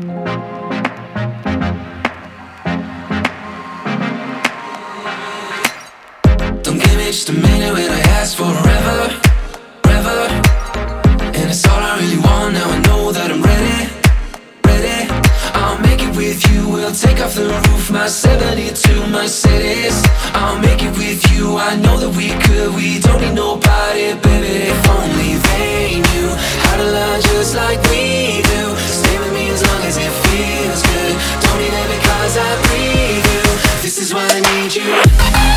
Don't give me just a minute when I ask for forever, forever. And it's all I really want. Now I know that I'm ready, ready. I'll make it with you. We'll take off the roof, my 72 Mercedes. I'll make it with you. I know that we could. We don't need nobody, baby. you.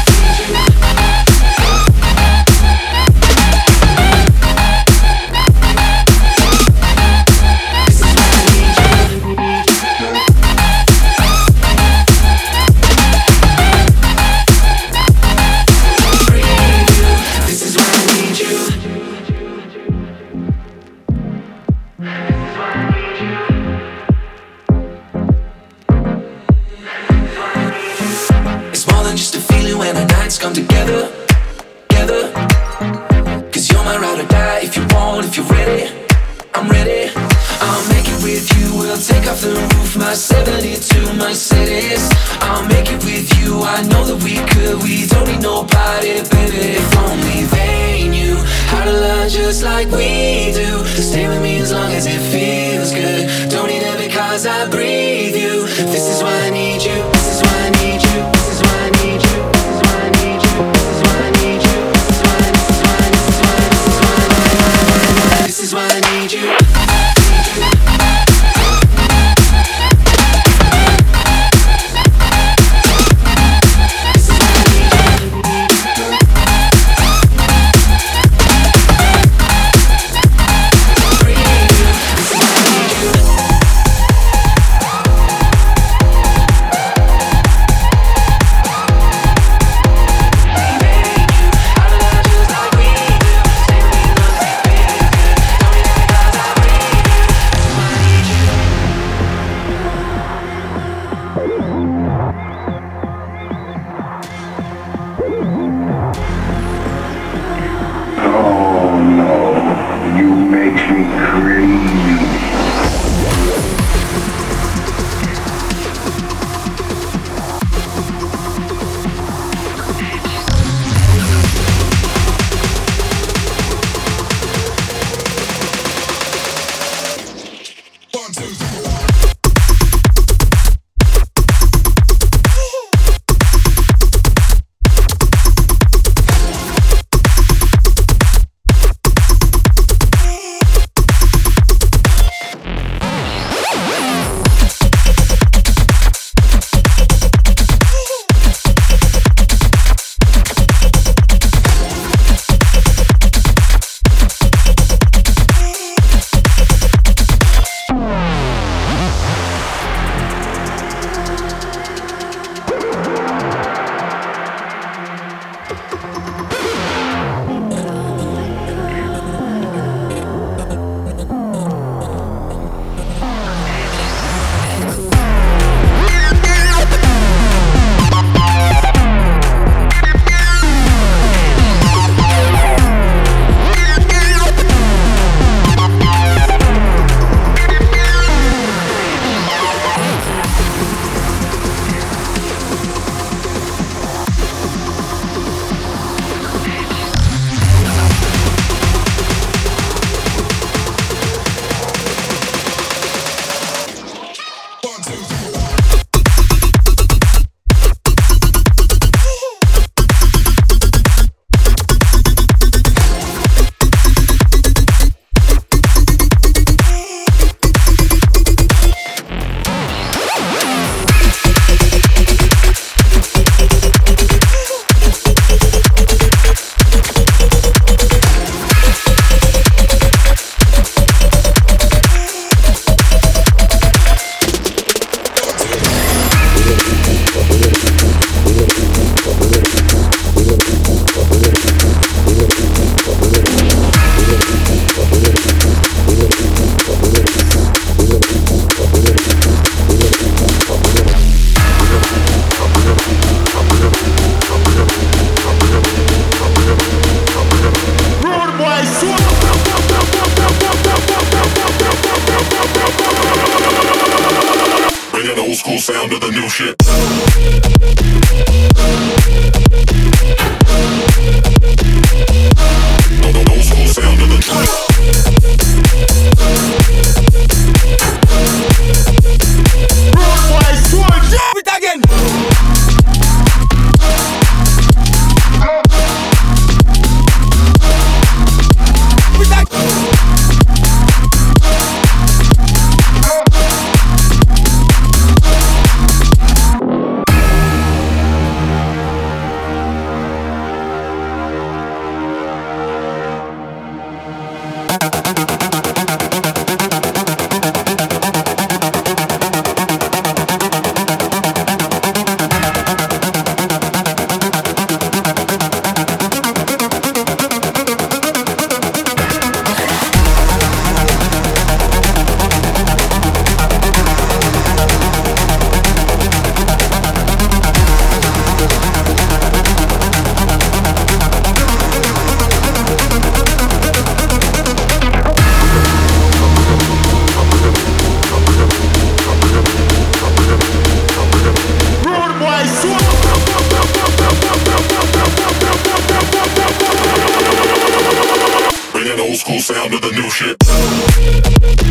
School sound to the new shit.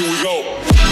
here we go.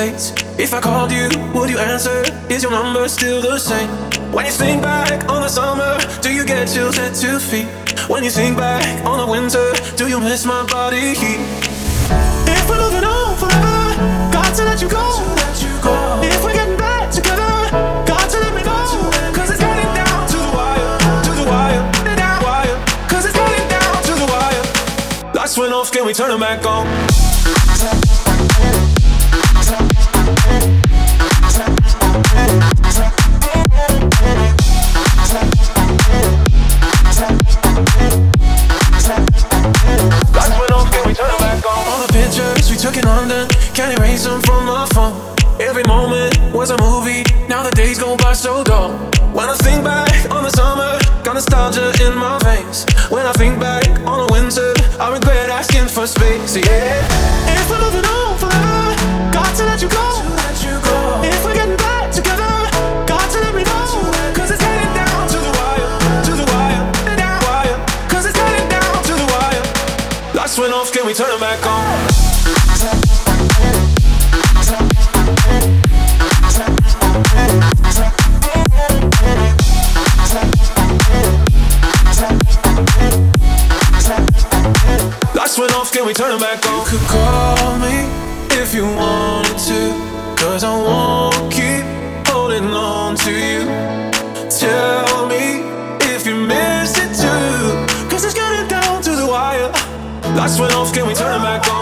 If I called you, would you answer? Is your number still the same? When you think back on the summer, do you get chills at two feet? When you think back on the winter, do you miss my body heat? If we're moving on forever, got to let you go. If we're getting back together, got to let me know. Cause it's getting down to the wire, to the wire, down wire. Cause it's getting down to the wire. Lights went off, can we turn them back on? By so dull. When I think back on the summer, got nostalgia in my veins. When I think back on the winter, I regret asking for space. Yeah. If we're moving on forever, got to let you go. If we're getting back together, to let me it's down to the wire, to the wire, down it's down to the wire. Lights went off, can we turn them back on? We turn back on? You could call me if you wanted to. Cause I won't keep holding on to you. Tell me if you miss it too. Cause it's getting down to the wire. Lights went off, can we turn back on?